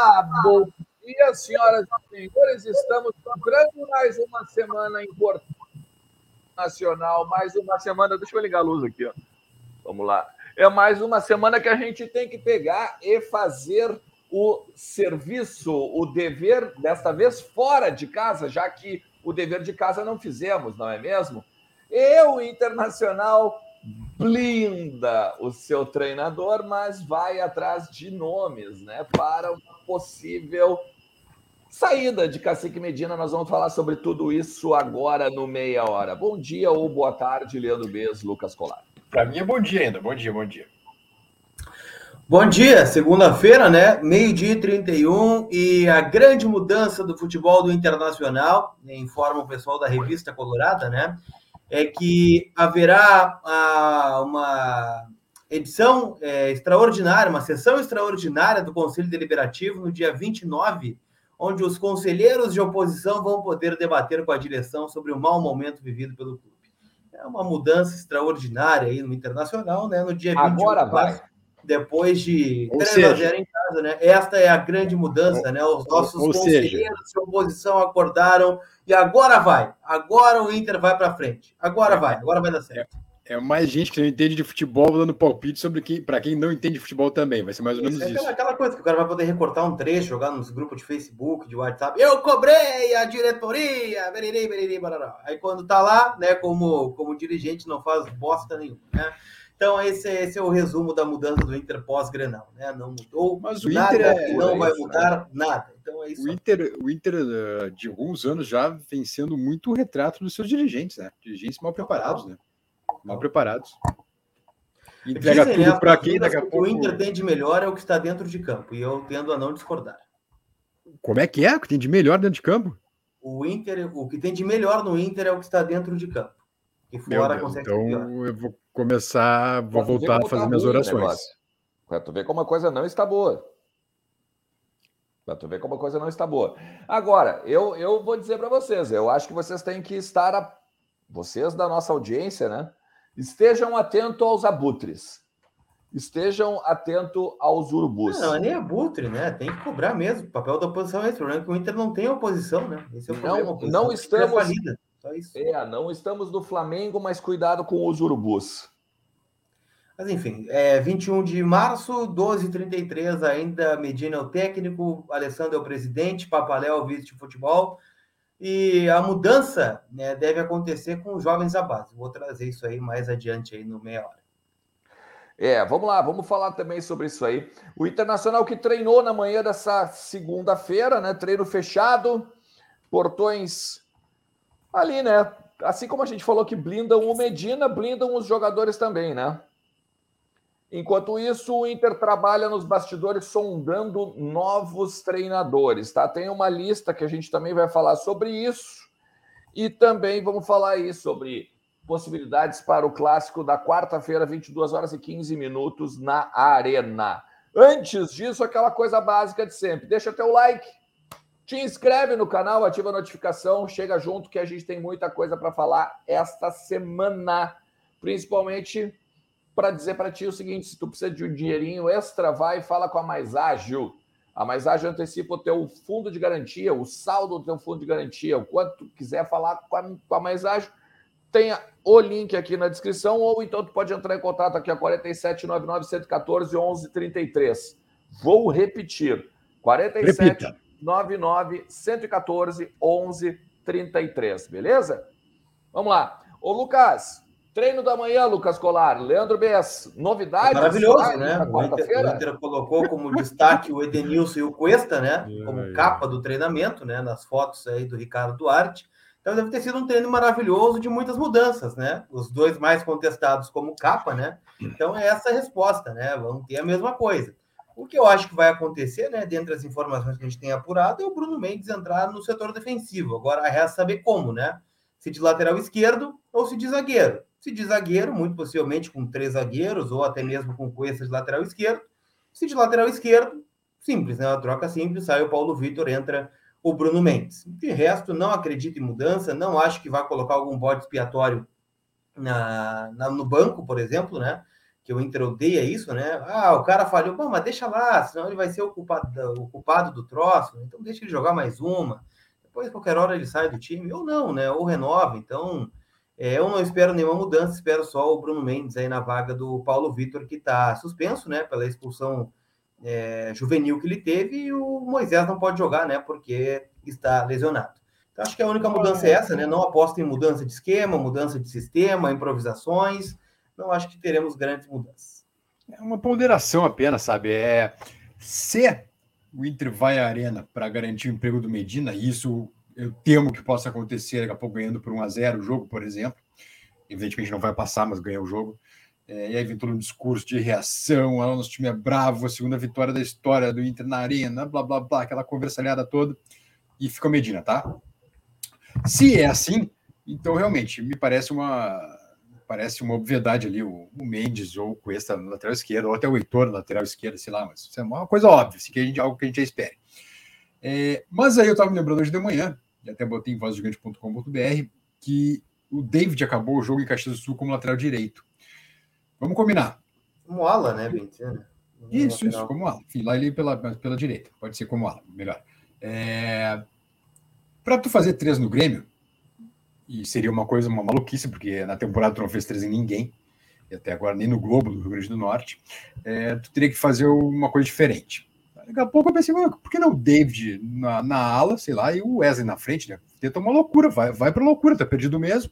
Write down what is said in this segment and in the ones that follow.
Olá! Bom dia, senhoras e senhores. Estamos entrando mais uma semana importante nacional, mais uma semana. Deixa eu ligar a luz aqui, ó. Vamos lá. É mais uma semana que a gente tem que pegar e fazer o serviço, o dever, desta vez fora de casa, já que o dever de casa não fizemos, não é mesmo? Eu, Internacional, blinda o seu treinador, mas vai atrás de nomes, né? Para uma possível saída de Cacique Medina. Nós vamos falar sobre tudo isso agora no meia hora. Bom dia ou boa tarde, Leandro Bez, Lucas Colar. Para mim é bom dia ainda. Bom dia, bom dia. Bom dia, segunda-feira, né? Meio-dia e 31 e a grande mudança do futebol do Internacional, informa o pessoal da revista Colorada, né? É que haverá ah, uma edição é, extraordinária, uma sessão extraordinária do Conselho Deliberativo no dia 29, onde os conselheiros de oposição vão poder debater com a direção sobre o mau momento vivido pelo clube. É uma mudança extraordinária aí no Internacional, né? No dia 21. Agora vai depois de 3 a 0 em casa, né? Esta é a grande mudança, né? Os nossos conselheiros seja, de oposição acordaram e agora vai. Agora o Inter vai para frente. Agora vai, agora vai dar certo. É, é, mais gente que não entende de futebol dando palpite sobre quem, para quem não entende de futebol também. Vai ser mais ou menos isso. É aquela, coisa que o cara vai poder recortar um trecho, jogar nos grupos de Facebook, de WhatsApp. Eu cobrei a diretoria, beriri, beriri, barará. Aí quando tá lá, né, como, como dirigente, não faz bosta nenhuma, né? Então, esse, esse é o resumo da mudança do Inter pós-Grenal. Né? Não mudou Mas o nada Inter é, não vai mudar né? nada. Então, é isso. O Inter, o Inter, eh, de alguns anos, já vem sendo muito retrato dos seus dirigentes, né? Dirigentes mal preparados, né? Mal preparados. Entrega Dizem, tudo né, para quem daqui a pouco. O Inter tem de melhor é o que está dentro de campo. E eu tendo a não discordar. Como é que é? O que tem de melhor dentro de campo? O Inter, o que tem de melhor no Inter é o que está dentro de campo. E fora Deus, consegue Então eu vou começar, vou voltar a fazer tá minhas orações. Para tu ver como a coisa não está boa. Para tu ver como a coisa não está boa. Agora, eu, eu vou dizer para vocês, eu acho que vocês têm que estar, a... vocês da nossa audiência, né? Estejam atentos aos abutres. Estejam atentos aos urubus. Não, não é nem abutre, né? Tem que cobrar mesmo. O papel da oposição é esse. O problema é que o Inter não tem oposição, né? Esse é o problema. Não, não estamos. É, não estamos no Flamengo, mas cuidado com os urubus. Mas enfim, é 21 de março, 12h33, ainda Medina é o técnico, Alessandro é o presidente, Papaléu é o vice de futebol. E a mudança né, deve acontecer com os jovens da base. Vou trazer isso aí mais adiante aí no meia hora. É, vamos lá, vamos falar também sobre isso aí. O Internacional que treinou na manhã dessa segunda-feira, né? Treino fechado, portões ali, né? Assim como a gente falou que blindam o Medina, blindam os jogadores também, né? Enquanto isso, o Inter trabalha nos bastidores sondando novos treinadores, tá? Tem uma lista que a gente também vai falar sobre isso. E também vamos falar aí sobre possibilidades para o clássico da quarta-feira, 22 horas e 15 minutos na Arena. Antes disso, aquela coisa básica de sempre. Deixa teu like, te inscreve no canal, ativa a notificação, chega junto que a gente tem muita coisa para falar esta semana, principalmente para dizer para ti o seguinte: se tu precisa de um dinheirinho extra, vai e fala com a Mais Ágil. A Mais Ágil antecipa o teu fundo de garantia, o saldo do teu fundo de garantia, o quanto tu quiser falar com a, com a Mais Ágil, tenha o link aqui na descrição, ou então tu pode entrar em contato aqui a 4799 114 1133. Vou repetir: 47 Repita. 99 114 11 33, beleza? Vamos lá. Ô, Lucas, treino da manhã, Lucas Colar, Leandro Bess, novidades? Maravilhoso, né? O Inter, o Inter, colocou como destaque o Edenilson e o Cuesta, né? Como capa do treinamento, né? Nas fotos aí do Ricardo Duarte. Então deve ter sido um treino maravilhoso de muitas mudanças, né? Os dois mais contestados como capa, né? Então é essa a resposta, né? Vão ter a mesma coisa. O que eu acho que vai acontecer, né, dentre as informações que a gente tem apurado, é o Bruno Mendes entrar no setor defensivo. Agora resta saber como, né? Se de lateral esquerdo ou se de zagueiro. Se de zagueiro, muito possivelmente com três zagueiros, ou até mesmo com coisas de lateral esquerdo. Se de lateral esquerdo, simples, né? Uma troca simples, sai o Paulo Vitor, entra o Bruno Mendes. De resto, não acredito em mudança, não acho que vai colocar algum bode expiatório na, na, no banco, por exemplo, né? que o Inter odeia isso, né? Ah, o cara falhou, bom, mas deixa lá, senão ele vai ser o culpado, o culpado do troço, então deixa ele jogar mais uma. Depois, qualquer hora, ele sai do time, ou não, né? Ou renova. Então, é, eu não espero nenhuma mudança, espero só o Bruno Mendes aí na vaga do Paulo Vitor, que está suspenso, né? Pela expulsão é, juvenil que ele teve, e o Moisés não pode jogar, né? Porque está lesionado. Então, acho que a única mudança é essa, né? Não aposto em mudança de esquema, mudança de sistema, improvisações. Não acho que teremos grandes mudanças. É uma ponderação apenas, sabe? É se o Inter vai à arena para garantir o emprego do Medina, e isso eu temo que possa acontecer daqui a pouco ganhando por 1 a 0 o jogo, por exemplo. Evidentemente não vai passar, mas ganha o jogo. É, e aí vem todo um discurso de reação, ah, nosso time é bravo, a segunda vitória da história do Inter na arena, blá blá blá, aquela conversalhada toda, e fica Medina, tá? Se é assim, então realmente me parece uma parece uma obviedade ali, o, o Mendes ou o Cuesta na lateral esquerda, ou até o Heitor na lateral esquerda, sei lá, mas isso é uma coisa óbvia, assim, que a gente, algo que a gente já espere. É, mas aí eu estava me lembrando hoje de manhã, e até botei em vozgigante.com.br, que o David acabou o jogo em Caxias do Sul como lateral direito. Vamos combinar. Como ala, né, Bentena? Isso, isso, como ala. Enfim, lá ele pela, pela direita. Pode ser como ala, melhor. É, para tu fazer três no Grêmio, e seria uma coisa, uma maluquice, porque na temporada tu não fez três em ninguém, e até agora nem no Globo do Rio Grande do Norte, é, tu teria que fazer uma coisa diferente. Daqui a pouco eu pensei, por que não o David na, na ala, sei lá, e o Wesley na frente, né? Tenta uma loucura, vai, vai para loucura, tá perdido mesmo.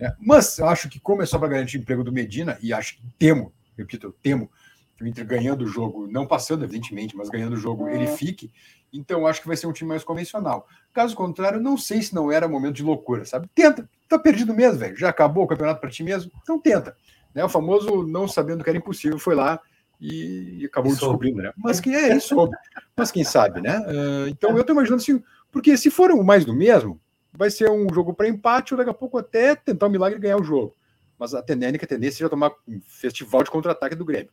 É, mas eu acho que, como é só para garantir o emprego do Medina, e acho que temo, repito, eu temo que o Inter ganhando o jogo, não passando, evidentemente, mas ganhando o jogo, ele fique. Então, acho que vai ser um time mais convencional. Caso contrário, não sei se não era momento de loucura, sabe? Tenta, tá perdido mesmo, velho. Já acabou o campeonato para ti mesmo, então tenta. Né? O famoso não sabendo que era impossível, foi lá e, acabou e descobrindo, né? Mas quem é isso? Mas quem sabe, né? Uh, então eu tô imaginando assim, porque se for mais do mesmo, vai ser um jogo para empate ou daqui a pouco até tentar um milagre e ganhar o jogo. Mas a tendência, a tendência é já tomar um festival de contra-ataque do Grêmio.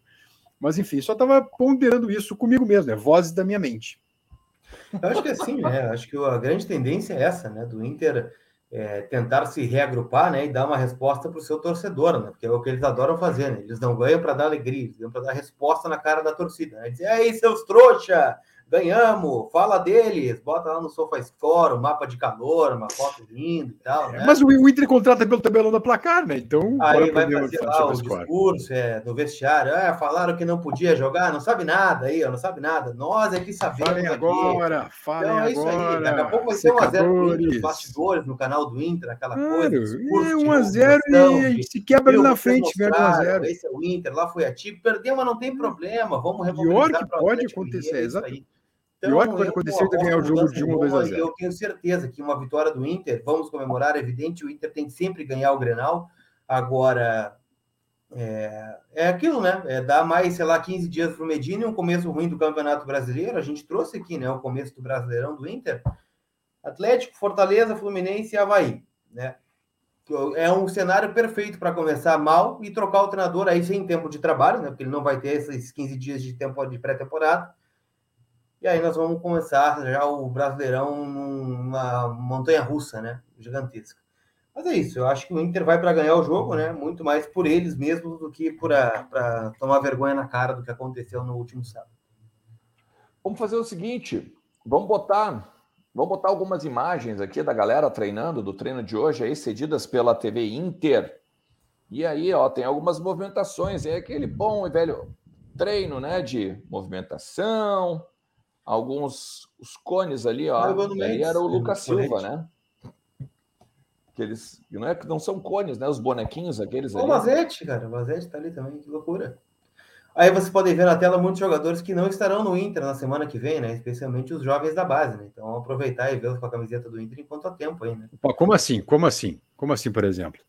Mas enfim, só estava ponderando isso comigo mesmo, né? Vozes da minha mente. Eu acho que é assim, né? Acho que a grande tendência é essa, né? Do Inter é, tentar se reagrupar, né? E dar uma resposta para o seu torcedor, né? Porque é o que eles adoram fazer, né? Eles não ganham para dar alegria, eles ganham para dar resposta na cara da torcida. Né? Dizer, aí, seus trouxa, ganhamos, fala deles, bota lá no SofaScore, um mapa de calor, uma foto linda e tal. É, né? Mas o, o Inter contrata pelo tabelão da placar, né? Então. Aí vai fazer lá o discurso é, no vestiário. Ah, falaram que não podia jogar, não sabe nada aí, não sabe nada. Nós é que sabemos. Falem agora, falem então, é isso agora. Aí. Daqui a pouco vai ser 1x0 nos bastidores, no canal do Inter, aquela claro, coisa. É 1x0 e a gente se quebra ali na frente, velho 1x0. Esse é o Inter, lá foi ativo, perdeu, mas não tem problema. Vamos remobilizar. Pior que pode acontecer, exatamente. Então, Pior que pode acontecer de ganhar o jogo de 1 ou 2 a 0. Eu tenho certeza que uma vitória do Inter, vamos comemorar, é evidente, o Inter tem que sempre ganhar o Grenal. Agora, é, é aquilo, né? É dar mais, sei lá, 15 dias para o Medina e um começo ruim do Campeonato Brasileiro. A gente trouxe aqui, né? O começo do Brasileirão do Inter. Atlético, Fortaleza, Fluminense e Havaí, né? É um cenário perfeito para começar mal e trocar o treinador aí sem tempo de trabalho, né? Porque ele não vai ter esses 15 dias de tempo de pré-temporada e aí nós vamos começar já o Brasileirão numa montanha russa, né? Gigantesca. Mas é isso, eu acho que o Inter vai para ganhar o jogo, né? Muito mais por eles mesmos do que para tomar vergonha na cara do que aconteceu no último sábado. Vamos fazer o seguinte, vamos botar, vamos botar algumas imagens aqui da galera treinando, do treino de hoje aí, cedidas pela TV Inter. E aí, ó, tem algumas movimentações, é aquele bom e velho treino, né, de movimentação, alguns os cones ali, ó. Aí era o Lucas Silva, né? Que eles não é que não são cones, né? Os bonequinhos aqueles ali. O Mazete, cara, o Mazete tá ali também, que loucura. Aí você pode ver na tela muitos jogadores que não estarão no Inter na semana que vem, né? Especialmente os jovens da base, né? Então aproveitar e vê-los com a camiseta do Inter enquanto há tempo aí, né? Como assim? Como assim? Como assim, por exemplo?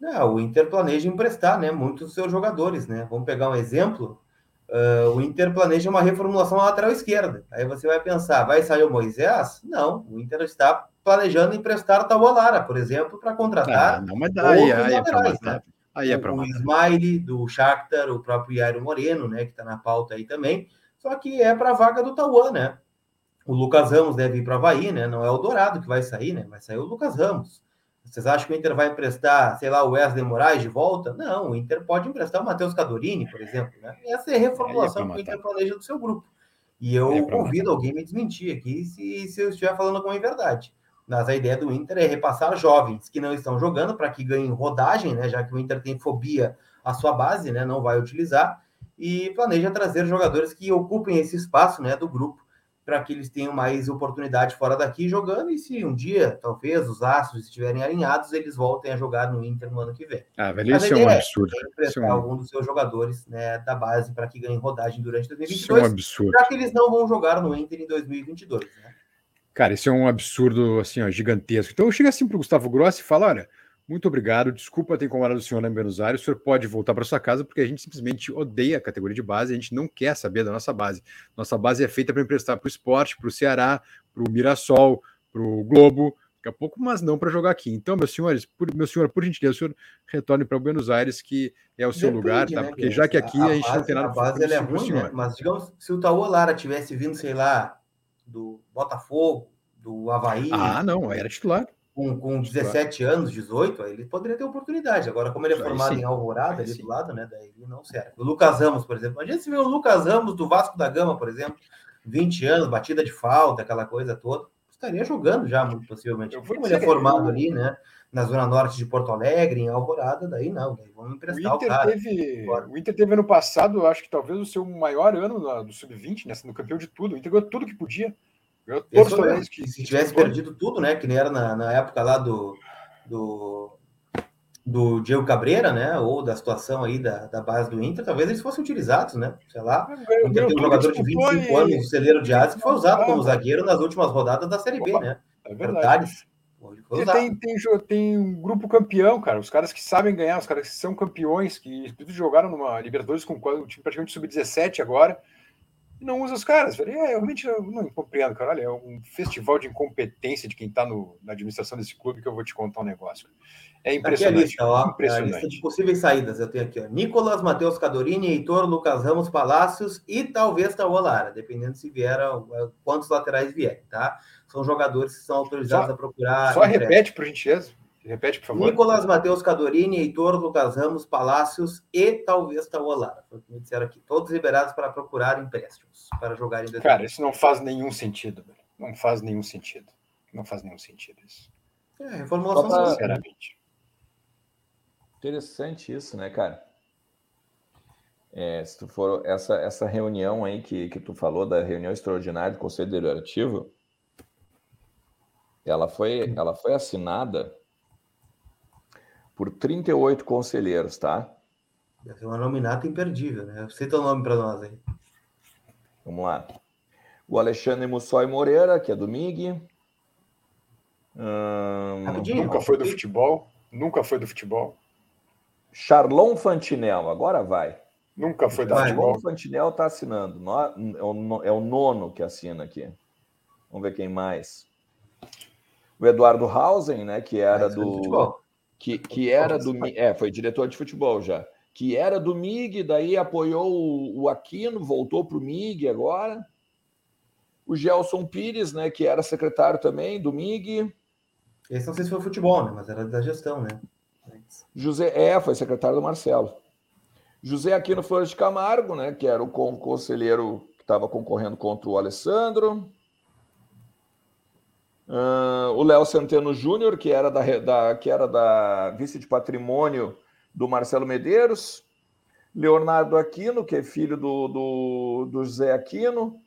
Não, o Inter planeja emprestar, né? Muitos dos seus jogadores, né? Vamos pegar um exemplo. Uh, o Inter planeja uma reformulação na lateral esquerda. Aí você vai pensar, vai sair o Moisés? Não, o Inter está planejando emprestar o Lara, por exemplo, para contratar. Ah, não, mas daí, aí, laterais, é né? aí é para O Smiley, do Shakhtar, o próprio Jairo Moreno, né, que está na pauta aí também. Só que é para a vaga do Tauan, né? O Lucas Ramos deve ir para Havaí, né? Não é o Dourado que vai sair, né? Vai sair o Lucas Ramos. Vocês acham que o Inter vai emprestar, sei lá, o Wesley Moraes de volta? Não, o Inter pode emprestar o Matheus Cadorini, por exemplo. Né? Essa é a reformulação que o Inter planeja do seu grupo. E eu é convido alguém a me desmentir aqui se, se eu estiver falando com a verdade. Mas a ideia do Inter é repassar jovens que não estão jogando para que ganhem rodagem, né? Já que o Inter tem fobia à sua base, né? Não vai utilizar e planeja trazer jogadores que ocupem esse espaço, né? Do grupo para que eles tenham mais oportunidade fora daqui jogando. E se um dia, talvez, os astros estiverem alinhados, eles voltem a jogar no Inter no ano que vem. Ah, velho, isso é um absurdo. É emprestar é um... algum dos seus jogadores né, da base para que ganhem rodagem durante 2022. Isso é um absurdo. Já que eles não vão jogar no Inter em 2022, né? Cara, isso é um absurdo assim, ó, gigantesco. Então eu chego assim para o Gustavo Grossi e falo: olha, muito obrigado, desculpa ter incomodado o senhor lá em Buenos Aires, o senhor pode voltar para sua casa porque a gente simplesmente odeia a categoria de base, a gente não quer saber da nossa base. Nossa base é feita para emprestar para o esporte, para o Ceará, para o Mirassol, para o Globo, daqui a pouco, mas não para jogar aqui. Então, meus senhores, por, meu senhor, por gentileza, o senhor retorne para Buenos Aires, que é o seu Depende, lugar, tá? Né, porque já que aqui a, a, gente base, não tem nada a base é ruim, né? Mas digamos, se o Tauô Lara tivesse vindo, sei lá, do Botafogo, do Havaí. Ah, não, era titular. Com, com 17 anos, 18, ele poderia ter oportunidade. Agora, como ele é formado em Alvorada, ali do lado, né? Daí ele não serve. O Lucas Ramos, por exemplo. Imagina se vê o Lucas Ramos do Vasco da Gama, por exemplo, 20 anos, batida de falta, aquela coisa toda. Estaria jogando já, muito possivelmente. Como ele é formado ali, né? Na zona norte de Porto Alegre, em Alvorada, daí não, daí vamos emprestar o, Inter o cara. Teve, o Inter teve ano passado, acho que talvez o seu maior ano do Sub-20, né? Sendo campeão de tudo. O Inter ganhou tudo que podia. Todos que se tivesse perdido tudo, né? Que nem era na, na época lá do, do, do Diego Cabreira, né? Ou da situação aí da, da base do Inter, talvez eles fossem utilizados, né? Sei lá. O Inter tem um jogador de 25 e... anos, o celeiro de que foi usado como zagueiro nas últimas rodadas da Série B, né? É verdade. Tem, tem, tem um grupo campeão, cara. Os caras que sabem ganhar, os caras que são campeões, que jogaram numa Libertadores com o time praticamente sub-17 agora e não usa os caras. Velho. É, realmente eu não compreendo, cara. Olha, é um festival de incompetência de quem está na administração desse clube que eu vou te contar um negócio. É impressionante. Aqui a lista, ó, impressionante. a lista de possíveis saídas. Eu tenho aqui, ó. Nicolas, Matheus Cadorini, Heitor, Lucas Ramos Palácios e talvez Tauolara, dependendo se vier, quantos laterais vierem, tá? São jogadores que são autorizados só, a procurar. Só repete, por gentileza. Repete, por favor. Nicolas, Matheus Cadorini, Heitor, Lucas Ramos, Palácios e talvez Tauolara. Foi o que me disseram aqui. Todos liberados para procurar empréstimos, para jogar em Cara, isso não faz nenhum sentido, velho. Não faz nenhum sentido. Não faz nenhum sentido isso. É, reformulação pra... sinceramente. Interessante isso, né, cara? É, se tu for essa, essa reunião aí que, que tu falou da reunião extraordinária do Conselho Deliberativo, ela foi, ela foi assinada por 38 conselheiros, tá? Deve ser uma nominata imperdível, né? Cita o nome para nós aí. Vamos lá. O Alexandre Mussói Moreira, que é do MIG. Hum... Nunca foi do futebol. Nunca foi do futebol. Charlon Fantinel, agora vai. Nunca foi do futebol. Charlon Fantinel está assinando. É, é o nono que assina aqui. Vamos ver quem mais. O Eduardo Hausen, né? Que era do que, que era do é, foi diretor de futebol já, que era do MIG, daí apoiou o, o Aquino, voltou para o MIG agora. O Gelson Pires, né, que era secretário também do MIG. Esse não sei se foi futebol, né, mas era da gestão, né? José, é, foi secretário do Marcelo. José Aquino Flores de Camargo, né, que era o conselheiro que estava concorrendo contra o Alessandro. Uh, o Léo Centeno Júnior, que era da, da, que era da vice de patrimônio do Marcelo Medeiros. Leonardo Aquino, que é filho do, do, do José Aquino.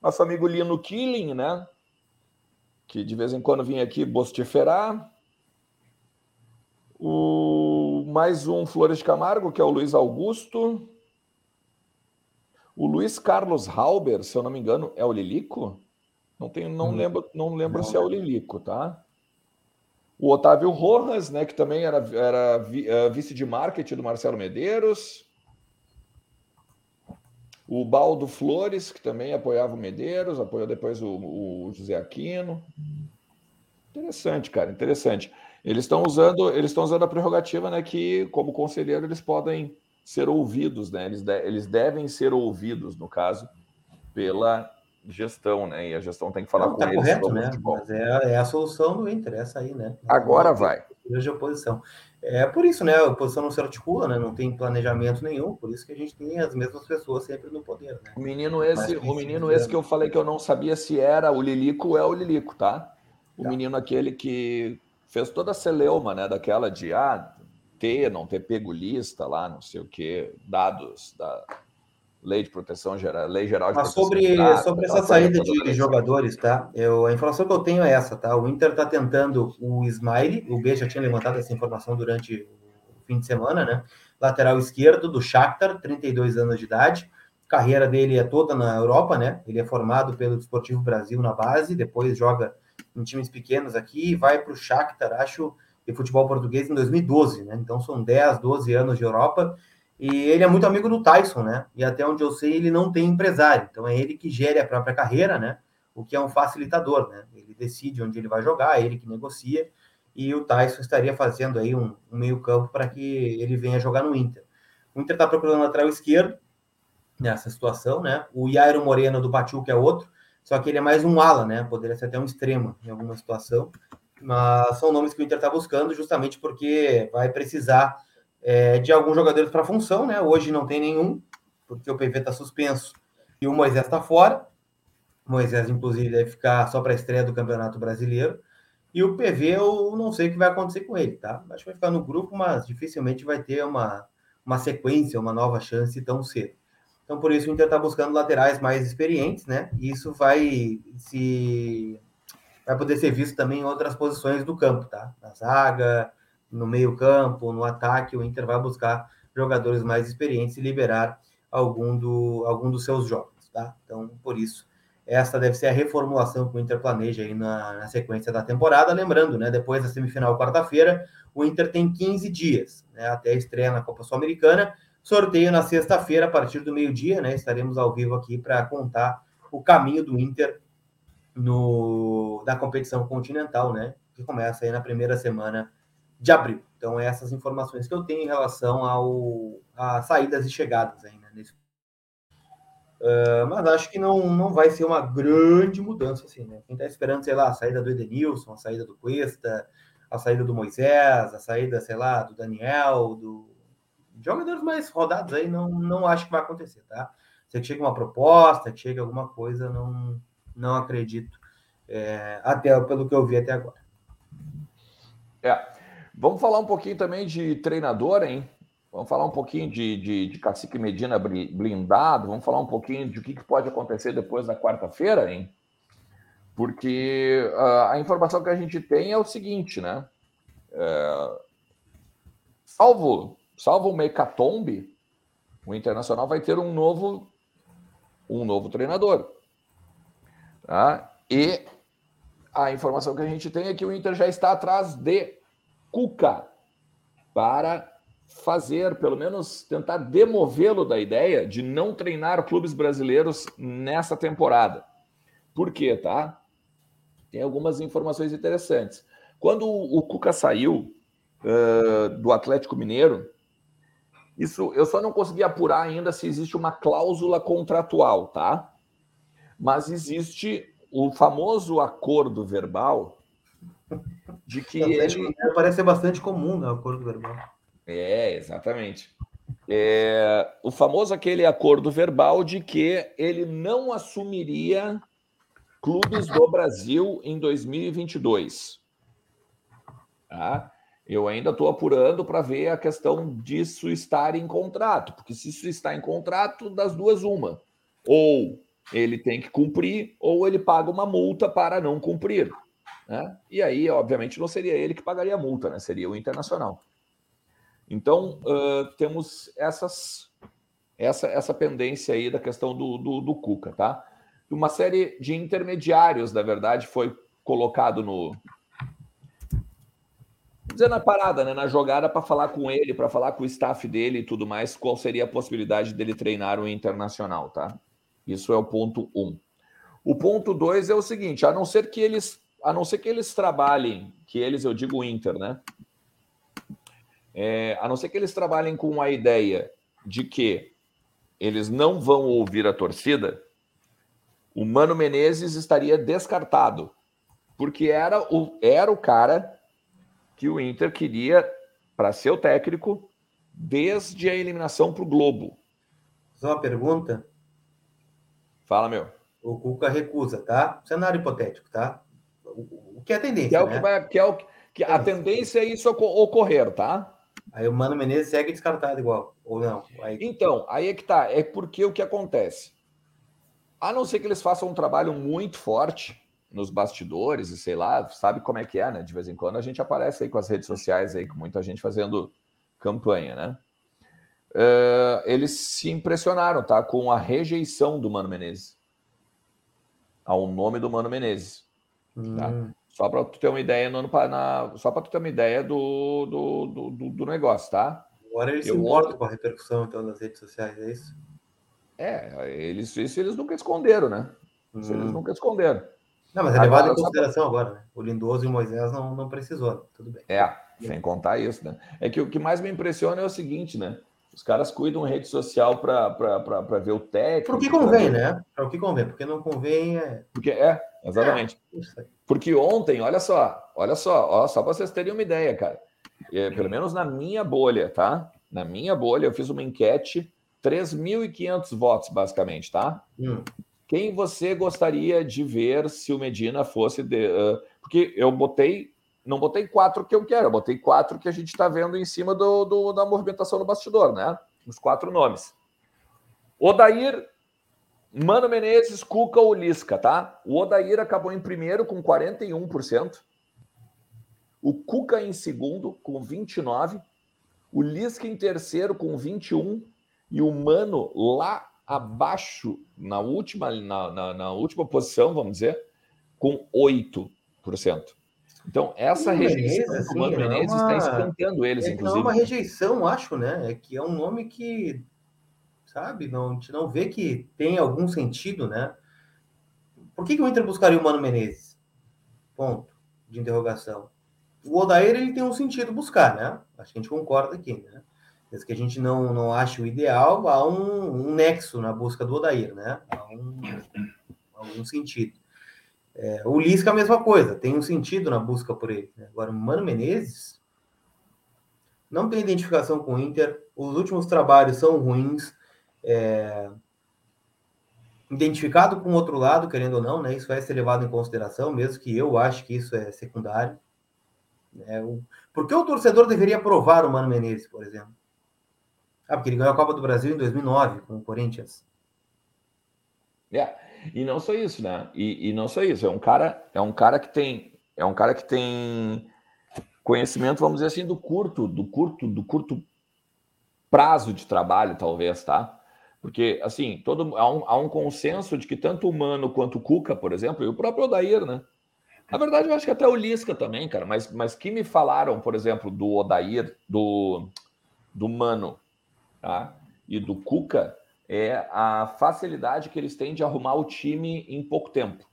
Nosso amigo Lino Killing, né? Que de vez em quando vinha aqui bociferar. O, mais um Flores Camargo, que é o Luiz Augusto. O Luiz Carlos Halber, se eu não me engano, é o Lilico? Não, tenho, não hum. lembro, não lembro não. se é o Lilico, tá? O Otávio Rojas, né, que também era, era uh, vice de marketing do Marcelo Medeiros. O Baldo Flores, que também apoiava o Medeiros, apoiou depois o, o José Aquino. Interessante, cara, interessante. Eles estão usando, eles estão usando a prerrogativa, né, que como conselheiro eles podem ser ouvidos, né? Eles, de, eles devem ser ouvidos, no caso, pela gestão, né? E a gestão tem que falar Não, com tá eles. correto, né? Mas é, é, a solução do Inter, essa aí, né? Agora vai. De oposição. É por isso, né? A oposição não se articula, né? Não tem planejamento nenhum, por isso que a gente tem as mesmas pessoas sempre no poder, né? O menino esse, o menino esse que eu falei que eu não sabia se era o Lilico é o Lilico, tá? O tá. menino aquele que fez toda a celeuma, né? Daquela de ah, ter, não ter pego lista lá, não sei o que, dados da Lei de Proteção Geral, Lei Geral de Mas Proteção sobre, Geral, sobre essa saída de, de jogadores, tá? Eu, a informação que eu tenho é essa, tá? O Inter tá tentando o Smiley, o B já tinha levantado essa informação durante o fim de semana, né? Lateral esquerdo do Shakhtar, 32 anos de idade. Carreira dele é toda na Europa, né? Ele é formado pelo Desportivo Brasil na base, depois joga em times pequenos aqui, vai para o Shakhtar, acho, de futebol português em 2012, né? Então são 10, 12 anos de Europa e ele é muito amigo do Tyson, né? E até onde eu sei, ele não tem empresário. Então é ele que gere a própria carreira, né? O que é um facilitador, né? Ele decide onde ele vai jogar, é ele que negocia. E o Tyson estaria fazendo aí um, um meio-campo para que ele venha jogar no Inter. O Inter está procurando lateral esquerdo nessa situação, né? O Jairo Moreno do Pachuca é outro, só que ele é mais um ala, né? Poderia ser até um extremo em alguma situação. Mas são nomes que o Inter está buscando justamente porque vai precisar é, de alguns jogadores para a função, né? Hoje não tem nenhum, porque o PV está suspenso e o Moisés está fora. O Moisés, inclusive, deve ficar só para a estreia do Campeonato Brasileiro. E o PV, eu não sei o que vai acontecer com ele, tá? Acho que vai ficar no grupo, mas dificilmente vai ter uma, uma sequência, uma nova chance tão cedo. Então, por isso, o Inter está buscando laterais mais experientes, né? E isso vai se vai poder ser visto também em outras posições do campo, tá? Na zaga, no meio-campo, no ataque, o Inter vai buscar jogadores mais experientes e liberar algum, do, algum dos seus jogos, tá? Então, por isso, essa deve ser a reformulação que o Inter planeja aí na, na sequência da temporada. Lembrando, né, depois da semifinal quarta-feira, o Inter tem 15 dias né, até a estreia na Copa Sul-Americana. Sorteio na sexta-feira, a partir do meio-dia, né? Estaremos ao vivo aqui para contar o caminho do Inter no, da competição continental, né? Que começa aí na primeira semana de abril. Então, é essas informações que eu tenho em relação ao, a saídas e chegadas ainda. Né, nesse... Uh, mas acho que não, não vai ser uma grande mudança, assim, né? Quem está esperando, sei lá, a saída do Edenilson, a saída do Cuesta, a saída do Moisés, a saída, sei lá, do Daniel, do jogadores mais rodados aí, não, não acho que vai acontecer, tá? Se chega uma proposta, que chega alguma coisa, não, não acredito, é, até pelo que eu vi até agora. É, Vamos falar um pouquinho também de treinador, hein? Vamos falar um pouquinho de, de, de Cacique Medina blindado, vamos falar um pouquinho de o que, pode acontecer depois da quarta-feira, hein? Porque uh, a informação que a gente tem é o seguinte, né? É, salvo, salvo o Mecatombe, o Internacional vai ter um novo, um novo treinador. Tá? E a informação que a gente tem é que o Inter já está atrás de Cuca para fazer, pelo menos tentar demovê-lo da ideia de não treinar clubes brasileiros nessa temporada. Por quê, tá? Tem algumas informações interessantes. Quando o Cuca saiu uh, do Atlético Mineiro, isso eu só não consegui apurar ainda se existe uma cláusula contratual, tá? Mas existe o famoso acordo verbal de que ele... parece ser bastante comum, né, o acordo verbal. É, exatamente. É, o famoso aquele acordo verbal de que ele não assumiria clubes do Brasil em 2022. Tá? Eu ainda estou apurando para ver a questão disso estar em contrato, porque se isso está em contrato, das duas, uma. Ou ele tem que cumprir, ou ele paga uma multa para não cumprir. Né? E aí, obviamente, não seria ele que pagaria a multa, né? seria o internacional. Então, uh, temos essas, essa, essa pendência aí da questão do, do, do Cuca, tá? Uma série de intermediários, na verdade, foi colocado no. Dizer na parada, né? na jogada, para falar com ele, para falar com o staff dele e tudo mais, qual seria a possibilidade dele treinar o internacional, tá? Isso é o ponto um. O ponto dois é o seguinte: a não ser que eles a não ser que eles trabalhem, que eles, eu digo Inter, né? É, a não ser que eles trabalhem com a ideia de que eles não vão ouvir a torcida, o Mano Menezes estaria descartado, porque era o, era o cara que o Inter queria para ser o técnico desde a eliminação para o Globo. Só uma pergunta. Fala, meu. O Cuca recusa, tá? Cenário hipotético, tá? O, que é a tendência, que é o né? que, vai, que é o que a tendência é isso ocorrer, tá? Aí o Mano Menezes segue descartado igual, ou não? Aí... Então, aí é que tá. É porque o que acontece? A não ser que eles façam um trabalho muito forte nos bastidores e sei lá, sabe como é que é, né? De vez em quando a gente aparece aí com as redes sociais aí, com muita gente fazendo campanha, né? Uh, eles se impressionaram, tá? Com a rejeição do Mano Menezes ao nome do Mano Menezes. Tá? Hum. Só para tu ter uma ideia, no ano, na, só para tu ter uma ideia do, do, do, do negócio, tá? Agora eles eu, se importam com a repercussão então das redes sociais, é isso? É, eles, isso eles nunca esconderam, né? Isso hum. eles nunca esconderam. Não, mas é levado em consideração agora, né? O Lindoso e o Moisés não, não precisou, tudo bem. É, sem contar isso, né? É que o que mais me impressiona é o seguinte, né? Os caras cuidam rede social para ver o técnico. Por que convém, ver... né? Para o que convém, porque não convém é. Porque é, exatamente. É, porque ontem, olha só, olha só, ó, só para vocês terem uma ideia, cara. É, pelo menos na minha bolha, tá? Na minha bolha, eu fiz uma enquete, 3.500 votos, basicamente, tá? Hum. Quem você gostaria de ver se o Medina fosse. De, uh, porque eu botei não botei quatro que eu quero, eu botei quatro que a gente está vendo em cima do, do, da movimentação no bastidor, né? Os quatro nomes. Odair, Mano Menezes, Cuca ou Lisca, tá? O Odair acabou em primeiro com 41%. O Cuca em segundo com 29%. O Lisca em terceiro com 21%. E o Mano lá abaixo, na última, na, na, na última posição, vamos dizer, com 8%. Então, essa rejeição assim, do Mano é Menezes está espantando eles, é inclusive. Não é uma rejeição, acho, né? É que é um nome que, sabe, não, a gente não vê que tem algum sentido, né? Por que, que o Inter buscaria o Mano Menezes? Ponto de interrogação. O Odair, ele tem um sentido buscar, né? Acho que a gente concorda aqui, né? Que a gente não, não ache o ideal, há um, um nexo na busca do Odair, né? Há um, algum sentido. É, o Lisca a mesma coisa, tem um sentido na busca por ele. Né? Agora, o Mano Menezes não tem identificação com o Inter, os últimos trabalhos são ruins. É... Identificado com o outro lado, querendo ou não, né? Isso vai ser levado em consideração, mesmo que eu acho que isso é secundário. É, o... Por que o torcedor deveria aprovar o Mano Menezes, por exemplo? Ah, porque ele ganhou a Copa do Brasil em 2009 com o Corinthians. Yeah. E não só isso, né? E, e, não só isso, é um cara, é um cara que tem, é um cara que tem conhecimento, vamos dizer assim, do curto, do curto, do curto prazo de trabalho, talvez, tá? Porque, assim, todo, há, um, há um consenso de que tanto o Mano quanto o Cuca, por exemplo, e o próprio Odair, né? Na verdade, eu acho que até o Lisca também, cara, mas, mas que me falaram, por exemplo, do Odair, do, do Mano, tá? E do Cuca, é a facilidade que eles têm de arrumar o time em pouco tempo.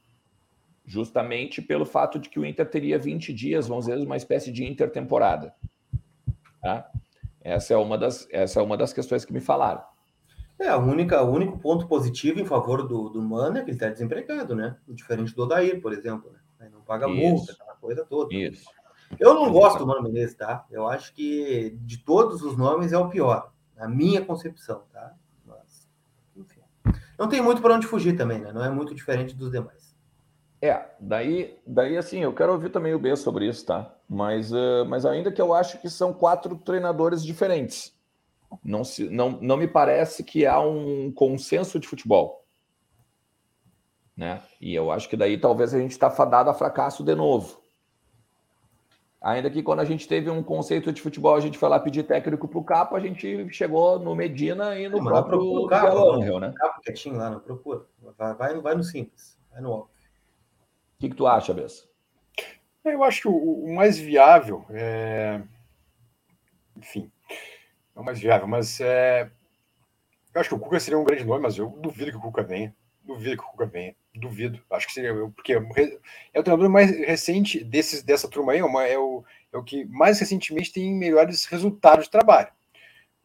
Justamente pelo fato de que o Inter teria 20 dias, vamos dizer, uma espécie de intertemporada. Tá? Essa, é uma das, essa é uma das questões que me falaram. É, a única, o único ponto positivo em favor do, do Mano é que ele está desempregado, né? Diferente do Odair, por exemplo. Né? Não paga Isso. multa, aquela coisa toda. Isso. Eu não gosto do Mano Menezes, tá? Eu acho que de todos os nomes é o pior, na minha concepção, tá? Não tem muito para onde fugir também, né? Não é muito diferente dos demais. É, daí, daí assim, eu quero ouvir também o B sobre isso, tá? Mas, uh, mas ainda que eu acho que são quatro treinadores diferentes. Não, se, não, não me parece que há um consenso de futebol. Né? E eu acho que daí talvez a gente está fadado a fracasso de novo. Ainda que quando a gente teve um conceito de futebol, a gente foi lá pedir técnico para o Capo, a gente chegou no Medina e no não, próprio Capo, né? Capo quietinho lá, não procura. Vai, vai, vai no simples, vai no óbvio. O que, que tu acha, Bessa? Eu acho que o, o, mais viável é... Enfim, é o mais viável, mas é... Eu acho que o Cuca seria um grande nome, mas eu duvido que o Cuca venha. Duvido que o Cuca venha. Duvido. Acho que seria. Porque é o treinador mais recente desses, dessa turma aí, é, é, o, é o que mais recentemente tem melhores resultados de trabalho.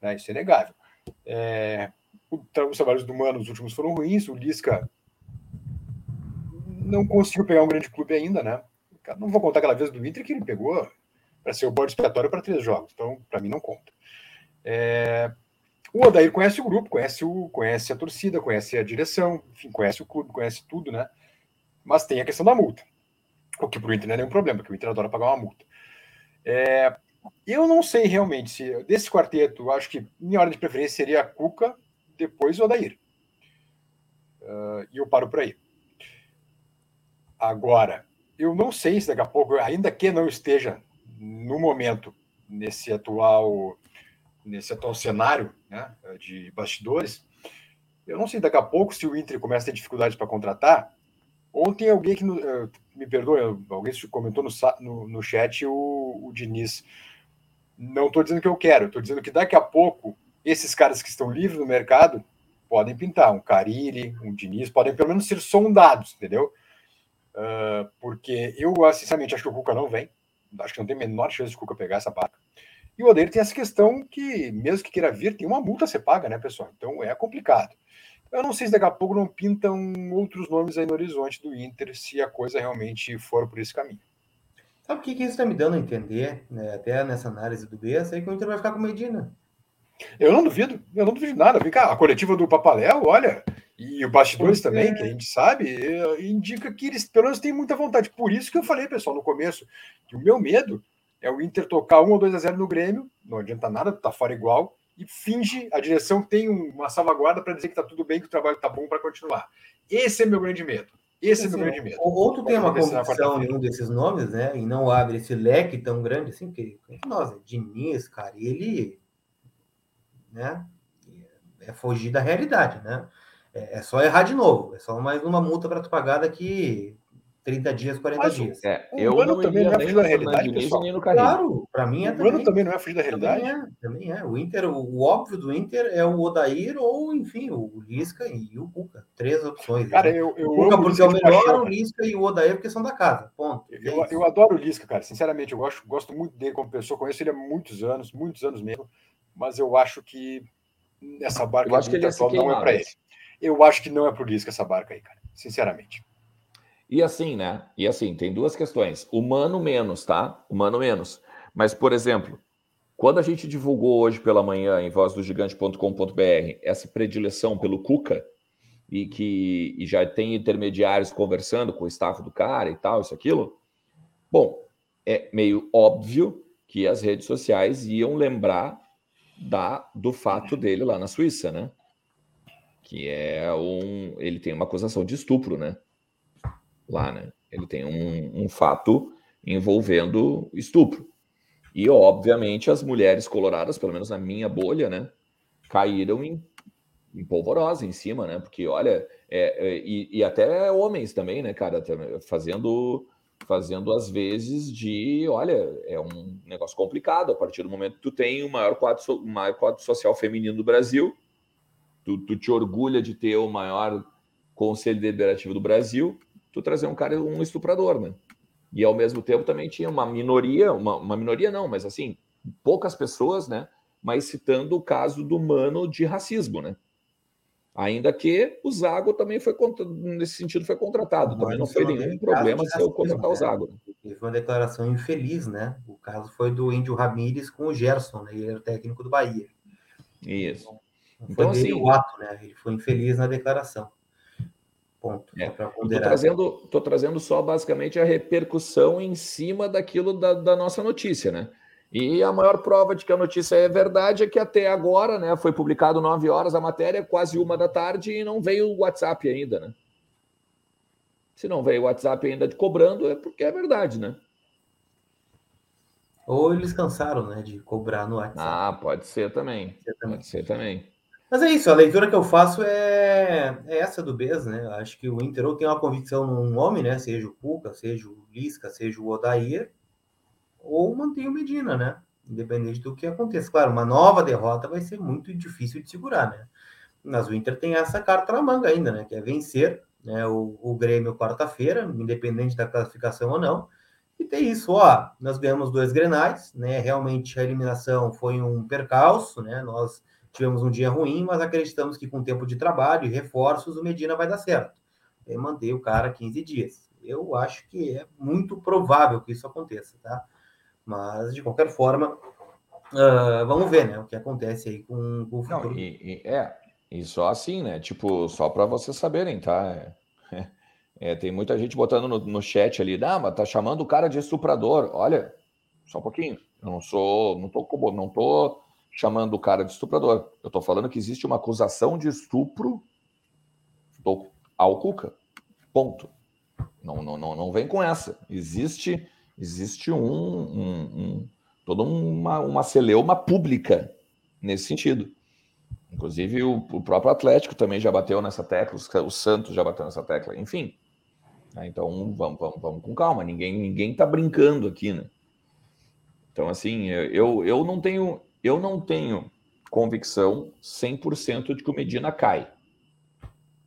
Né? Isso é negável. É, os trabalhos do Mano, os últimos foram ruins. O Lisca não conseguiu pegar um grande clube ainda, né? Não vou contar aquela vez do Inter que ele pegou para ser o bode expiatório para três jogos. Então, para mim, não conta. É... O Odair conhece o grupo, conhece, o, conhece a torcida, conhece a direção, enfim, conhece o clube, conhece tudo, né? Mas tem a questão da multa. O que para o Inter não é nenhum problema, porque o Inter adora pagar uma multa. É... Eu não sei realmente se desse quarteto, acho que minha ordem de preferência seria a Cuca, depois o Odair. Uh, e eu paro por aí. Agora, eu não sei se daqui a pouco, ainda que não esteja no momento, nesse atual, nesse atual cenário né, de bastidores, eu não sei daqui a pouco se o Inter começa a ter dificuldades para contratar. Ontem alguém que eh, me perdoa, alguém comentou no, no, no chat o, o Diniz. Não estou dizendo que eu quero, estou dizendo que daqui a pouco esses caras que estão livres no mercado podem pintar. Um Carilli, um Diniz, podem pelo menos ser sondados, entendeu? Uh, porque eu, sinceramente, acho que o Cuca não vem. Acho que não tem a menor chance de Cuca pegar essa barca. E o Odeiro tem essa questão que, mesmo que queira vir, tem uma multa a ser paga, né, pessoal? Então é complicado. Eu não sei se daqui a pouco não pintam outros nomes aí no horizonte do Inter, se a coisa realmente for por esse caminho. Sabe o que, que isso está me dando a entender, né, até nessa análise do Bessa, é que o Inter vai ficar com Medina. Eu não duvido, eu não duvido nada. Vem cá, a coletiva do Papaléu, olha, e o bastidores também, é. que a gente sabe, eh, indica que eles pelo menos têm muita vontade. Por isso que eu falei, pessoal, no começo, que o meu medo é o Inter tocar 1 ou 2 a 0 no Grêmio, não adianta nada, tá fora igual, e finge, a direção tem uma salvaguarda para dizer que tá tudo bem, que o trabalho tá bom para continuar. Esse é meu grande medo. Esse é meu grande medo. Ou tu tem uma convicção em um desses nomes, né? E não abre esse leque tão grande assim, porque nós, né, Diniz, cara, ele né? É fugir da realidade, né? É, é só errar de novo. É só mais uma multa para tu pagar daqui 30 dias, 40 Mas, dias. É, eu ano também não é fugir da realidade, pessoal. Nem no claro, para mim é o também. ano também não é fugir da realidade. Também é, também é. O Inter, o, óbvio do Inter é o Odair ou, enfim, o Lisca e o Cuca. Três opções. Cara, né? eu, eu o Cuca porque é o melhor, o Lisca e o Odair porque são da casa. Ponto. Eu, é eu adoro o Lisca, cara. Sinceramente, eu gosto, gosto muito dele como pessoa. Conheço ele há muitos anos, muitos anos mesmo. Mas eu acho que essa barca eu acho que ele não é para ele. Eu acho que não é isso que essa barca aí, cara. Sinceramente. E assim, né? E assim, tem duas questões. Humano menos, tá? Humano menos. Mas, por exemplo, quando a gente divulgou hoje pela manhã em vozdogigante.com.br essa predileção pelo Cuca, e que e já tem intermediários conversando com o staff do cara e tal, isso, aquilo, bom, é meio óbvio que as redes sociais iam lembrar da, do fato dele lá na Suíça, né? Que é um. Ele tem uma acusação de estupro, né? Lá, né? Ele tem um, um fato envolvendo estupro. E, obviamente, as mulheres coloradas, pelo menos na minha bolha, né? Caíram em, em polvorosa em cima, né? Porque, olha, é, é, e, e, até homens também, né, cara? Fazendo fazendo às vezes de, olha, é um negócio complicado. A partir do momento que tu tem o maior quadro, o maior quadro social feminino do Brasil, tu, tu te orgulha de ter o maior conselho deliberativo do Brasil, tu trazer um cara, um estuprador, né? E ao mesmo tempo também tinha uma minoria, uma, uma minoria não, mas assim, poucas pessoas, né? Mas citando o caso do mano de racismo, né? Ainda que o Zago também foi, nesse sentido, foi contratado. também não foi nenhum problema se eu contratar o Zago. Né? Foi uma declaração infeliz, né? O caso foi do Índio Ramírez com o Gerson, né? Ele era o técnico do Bahia. Isso. Então, então assim, o ato, né? Ele foi infeliz na declaração. Ponto. É. Estou trazendo, tô trazendo só basicamente a repercussão em cima daquilo da, da nossa notícia, né? E a maior prova de que a notícia é verdade é que até agora, né, foi publicado 9 horas a matéria, quase uma da tarde, e não veio o WhatsApp ainda, né? Se não veio o WhatsApp ainda de cobrando, é porque é verdade, né? Ou eles cansaram, né, de cobrar no WhatsApp. Ah, pode ser também. Pode ser também. Pode ser também. Mas é isso, a leitura que eu faço é, é essa do Bez, né? Acho que o Inter ou tem uma convicção num nome, né? Seja o Cuca, seja o Lisca, seja o Odair, ou mantém o Medina, né? Independente do que aconteça. Claro, uma nova derrota vai ser muito difícil de segurar, né? Mas o Inter tem essa carta na manga ainda, né? Que é vencer né, o, o Grêmio quarta-feira, independente da classificação ou não. E tem isso, ó. Nós ganhamos dois grenais, né? Realmente a eliminação foi um percalço, né? Nós tivemos um dia ruim, mas acreditamos que com tempo de trabalho e reforços o Medina vai dar certo. é manter o cara 15 dias. Eu acho que é muito provável que isso aconteça, tá? Mas, de qualquer forma, uh, vamos ver, né? O que acontece aí com, com o futuro. Não, e, e, é, e só assim, né? Tipo, só para vocês saberem, tá? É, é, tem muita gente botando no, no chat ali, ah, mas tá chamando o cara de estuprador. Olha, só um pouquinho. Eu não sou, não tô, não tô chamando o cara de estuprador. Eu tô falando que existe uma acusação de estupro do, ao Cuca. Ponto. Não, não, não, não vem com essa. Existe, existe um, um, um toda uma, uma celeuma pública nesse sentido. Inclusive, o, o, próprio Atlético também já bateu nessa tecla, o Santos já bateu nessa tecla, enfim. Né, então, vamos, vamos, vamos com calma, ninguém ninguém está brincando aqui, né? Então, assim, eu, eu não tenho eu não tenho convicção 100% de que o Medina cai,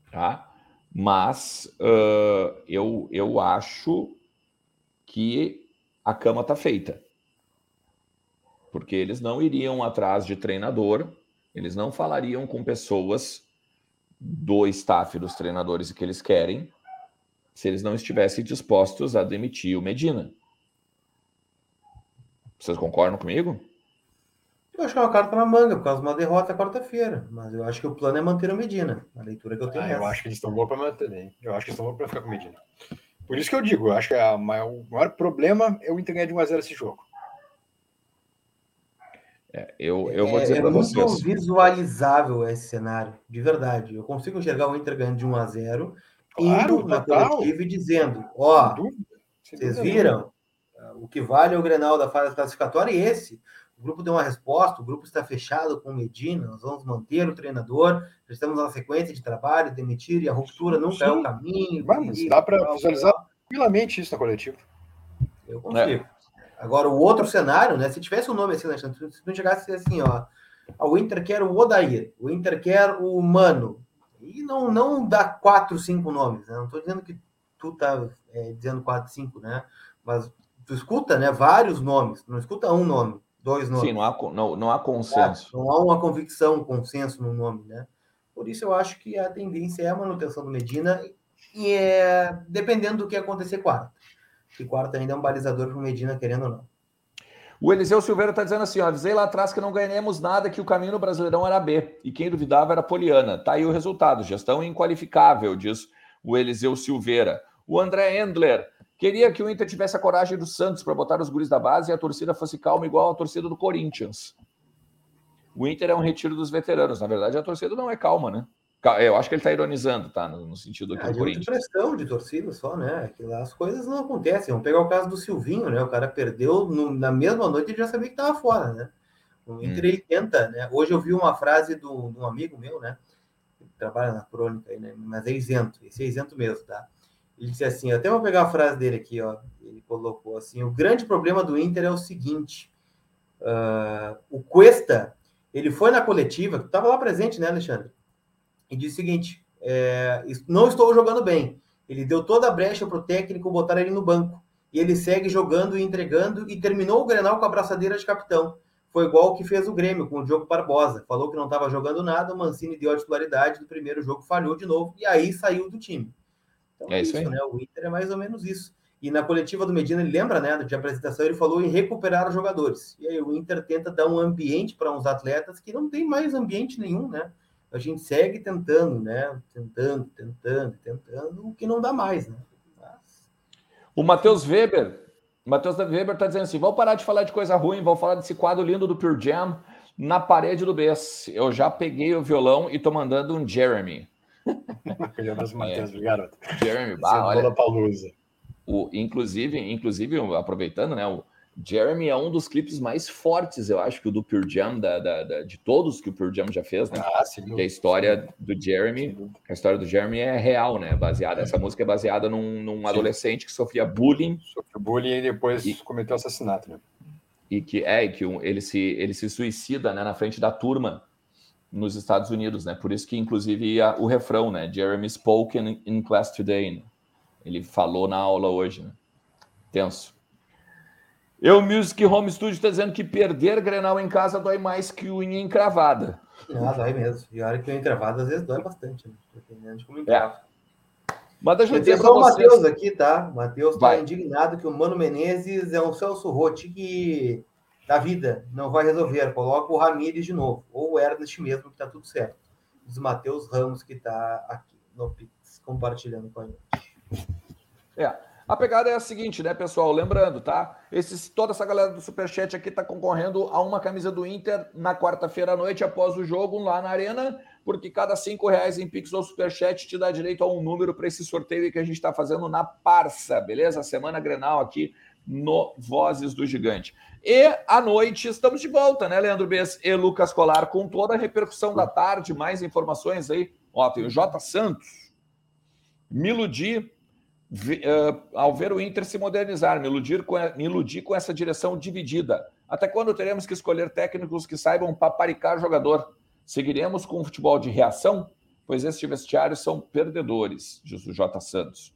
tá? Mas uh, eu, eu acho que a cama está feita. Porque eles não iriam atrás de treinador eles não falariam com pessoas do staff dos treinadores que eles querem se eles não estivessem dispostos a demitir o Medina. Vocês concordam comigo? Eu acho que é uma carta na manga, por causa de uma derrota quarta-feira. Mas eu acho que o plano é manter o Medina. A leitura que eu tenho. Ah, é eu acho que eles estão bons para manter. Hein? Eu acho que eles estão bons para ficar com o Medina. Por isso que eu digo, eu acho que maior, o maior problema é o Inter ganhar de 1x0 esse jogo. É, eu, eu vou dizer é, para vocês. É muito visualizável esse cenário, de verdade. Eu consigo enxergar o Inter ganhando de 1 a 0 claro, indo na coletiva e dizendo: ó, vocês viram? O que vale é o Grenal da fase classificatória e esse. O grupo deu uma resposta, o grupo está fechado com o Medina, nós vamos manter o treinador, estamos na sequência de trabalho, demitir e a ruptura nunca Sim. é o caminho. Vamos, dá para visualizar tranquilamente isso na coletiva. Eu consigo. É. Agora, o outro cenário, né? Se tivesse um nome assim, Alexandre, se não chegasse assim, ó. O Inter quer o Odair, o Inter quer o Mano. E não, não dá quatro, cinco nomes, né? Não estou dizendo que tu tá é, dizendo quatro, cinco, né? Mas tu escuta, né? Vários nomes, não escuta um nome, dois nomes. Sim, não há, não, não há consenso. Não há uma convicção, um consenso no nome, né? Por isso eu acho que a tendência é a manutenção do Medina e é dependendo do que acontecer quarta que quarto ainda é um balizador para o Medina, querendo ou não. O Eliseu Silveira está dizendo assim: ó, avisei lá atrás que não ganhamos nada, que o caminho no Brasileirão era B. E quem duvidava era Poliana. Tá aí o resultado. Gestão inqualificável, diz o Eliseu Silveira. O André Endler. Queria que o Inter tivesse a coragem do Santos para botar os guris da base e a torcida fosse calma, igual a torcida do Corinthians. O Inter é um retiro dos veteranos. Na verdade, a torcida não é calma, né? Eu acho que ele está ironizando, tá? No, sentido aqui é, do Corinthians. pressão de torcida só, né? Que lá as coisas não acontecem. Vamos pegar o caso do Silvinho, né? O cara perdeu no, na mesma noite e já sabia que estava fora, né? O Inter hum. ele tenta, né? Hoje eu vi uma frase do, de um amigo meu, né? Que trabalha na crônica aí, né? Mas é isento, esse é isento mesmo, tá? Ele disse assim, até vou pegar a frase dele aqui, ó. Ele colocou assim: o grande problema do Inter é o seguinte: uh, o Cuesta, ele foi na coletiva, estava lá presente, né, Alexandre? e disse o seguinte: é, não estou jogando bem. Ele deu toda a brecha para o técnico botar ele no banco. E ele segue jogando e entregando e terminou o Grenal com a braçadeira de capitão. Foi igual o que fez o Grêmio com o Diogo Barbosa. Falou que não estava jogando nada, o Mancini deu a titularidade do primeiro jogo, falhou de novo e aí saiu do time. Então é, é isso, isso né? O Inter é mais ou menos isso. E na coletiva do Medina, ele lembra, né, de apresentação, ele falou em recuperar os jogadores. E aí o Inter tenta dar um ambiente para uns atletas que não tem mais ambiente nenhum, né? a gente segue tentando, né? Tentando, tentando, tentando, o que não dá mais, né? Mas... O Matheus Weber, Matheus Weber está dizendo assim: vamos parar de falar de coisa ruim, vamos falar desse quadro lindo do Pure Jam na parede do BES. Eu já peguei o violão e tô mandando um Jeremy. Matheus, é. garoto. Jeremy, bah, olha. O, inclusive, inclusive, aproveitando, né? O, Jeremy é um dos clipes mais fortes, eu acho, que o do Pure Jam, da, da, da, de todos que o Pure Jam já fez, né? Ah, sim, que a história do Jeremy, a história do Jeremy é real, né? Baseada, essa música é baseada num, num adolescente que sofria bullying. Sofreu bullying e depois e, cometeu assassinato, né? E que é, que um, ele, se, ele se suicida né, na frente da turma nos Estados Unidos, né? Por isso que, inclusive, a, o refrão, né? Jeremy spoke in, in class today. Né? Ele falou na aula hoje, né? Tenso. Eu, Music Home Studio, está dizendo que perder Grenal em casa dói mais que unha encravada. Ah, dói mesmo. E a hora que unha encravada, às vezes dói bastante, né? dependendo de como encrava. É. Mas deixa eu dizer para o Matheus aqui, tá? Matheus está indignado que o Mano Menezes é um Celso Rotti que da vida não vai resolver. Coloca o Ramires de novo, ou o Ernest mesmo, que está tudo certo. Diz Matheus Ramos, que está aqui no Pix, compartilhando com a gente. É. A pegada é a seguinte, né, pessoal? Lembrando, tá? Esses, toda essa galera do Superchat aqui está concorrendo a uma camisa do Inter na quarta-feira à noite, após o jogo, lá na Arena, porque cada cinco reais em Pix ou Superchat te dá direito a um número para esse sorteio que a gente está fazendo na Parça, beleza? Semana Grenal aqui no Vozes do Gigante. E à noite estamos de volta, né, Leandro Bess e Lucas Colar, com toda a repercussão da tarde, mais informações aí. Ó, tem o J. Santos, Miludi uh, ao ver o Inter se modernizar, me iludir, com, me iludir com essa direção dividida. Até quando teremos que escolher técnicos que saibam paparicar jogador? Seguiremos com o futebol de reação? Pois estes vestiários são perdedores, diz o J. Santos.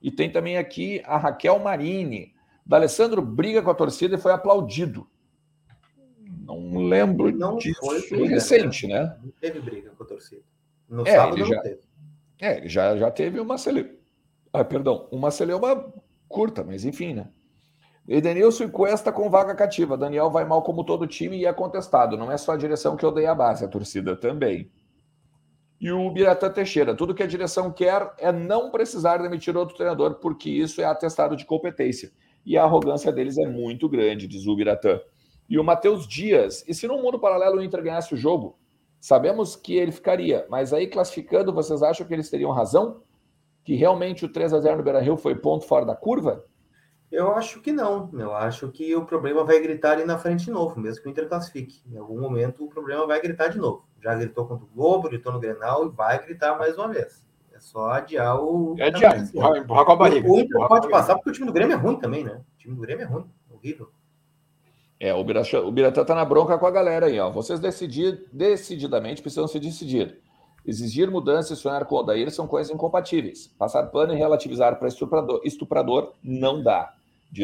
E tem também aqui a Raquel Marini. D'Alessandro briga com a torcida e foi aplaudido. Não lembro não disso. Foi briga, recente, né? né? Não teve briga com a torcida. No é, sábado já, não teve. É, ele já, já teve uma cele... Ah, perdão, uma celeuma curta, mas enfim, né? Edenilson e Cuesta com vaga cativa. Daniel vai mal como todo time e é contestado. Não é só a direção que odeia a base, a torcida também. E o Biratã Teixeira. Tudo que a direção quer é não precisar demitir outro treinador, porque isso é atestado de competência. E a arrogância deles é muito grande, diz o Biratã. E o Matheus Dias. E se no mundo paralelo o Inter ganhasse o jogo? Sabemos que ele ficaria, mas aí classificando, vocês acham que eles teriam razão? que realmente o 3 a 0 no Beira-Rio foi ponto fora da curva? Eu acho que não. Eu acho que o problema vai gritar ali na frente de novo, mesmo que o Inter classifique. Em algum momento o problema vai gritar de novo. Já gritou contra o Globo, gritou no Grenal e vai gritar mais uma vez. É só adiar o. É adiar, empurrar, empurrar com a barriga. O Inter pode passar porque o time do Grêmio é ruim também, né? O time do Grêmio é ruim, horrível. É, o Biratã tá na bronca com a galera aí, ó. Vocês decidir, decididamente precisam se decidir. Exigir mudança e sonhar com o Odair são coisas incompatíveis. Passar pano e relativizar para estuprador, estuprador não dá.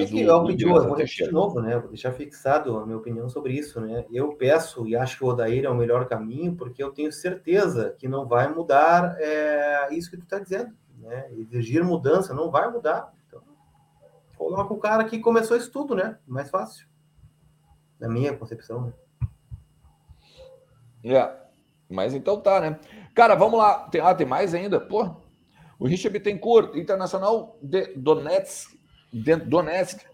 É que o, eu, pedi, eu vou de novo, né? Vou deixar fixado a minha opinião sobre isso, né? Eu peço e acho que o Odair é o melhor caminho, porque eu tenho certeza que não vai mudar é, isso que tu está dizendo, né? Exigir mudança não vai mudar. Então, coloca o cara que começou isso tudo, né? Mais fácil. Na minha concepção, né? Yeah. Mas então tá, né? Cara, vamos lá. Tem, ah, tem mais ainda? Pô, o Richard Bittencourt, Internacional de Donetsk, de Donetsk.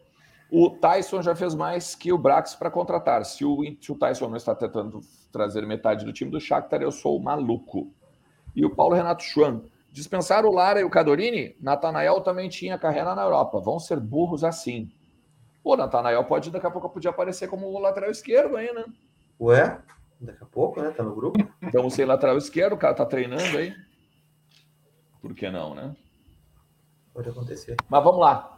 O Tyson já fez mais que o Brax para contratar. Se o, se o Tyson não está tentando trazer metade do time do Shakhtar, eu sou maluco. E o Paulo Renato Schwan. Dispensar o Lara e o Cadorini? Natanael também tinha carreira na Europa. Vão ser burros assim. O Natanael pode, daqui a pouco, podia aparecer como o lateral esquerdo aí, né? Ué? Daqui a pouco, né? Tá no grupo. Então, sei lateral esquerdo, o cara tá treinando aí. Por que não, né? Pode acontecer. Mas vamos lá.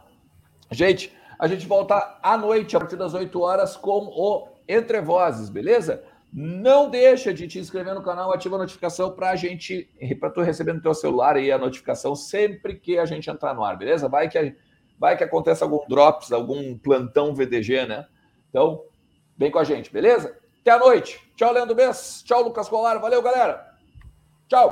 Gente, a gente volta à noite, a partir das 8 horas, com o Entre Vozes, beleza? Não deixa de te inscrever no canal, ativa a notificação para a gente, para tu receber no teu celular aí a notificação sempre que a gente entrar no ar, beleza? Vai que, vai que aconteça algum drops, algum plantão VDG, né? Então, vem com a gente, beleza? Até a noite. Tchau, Leandro Bess. Tchau, Lucas Colar. Valeu, galera. Tchau.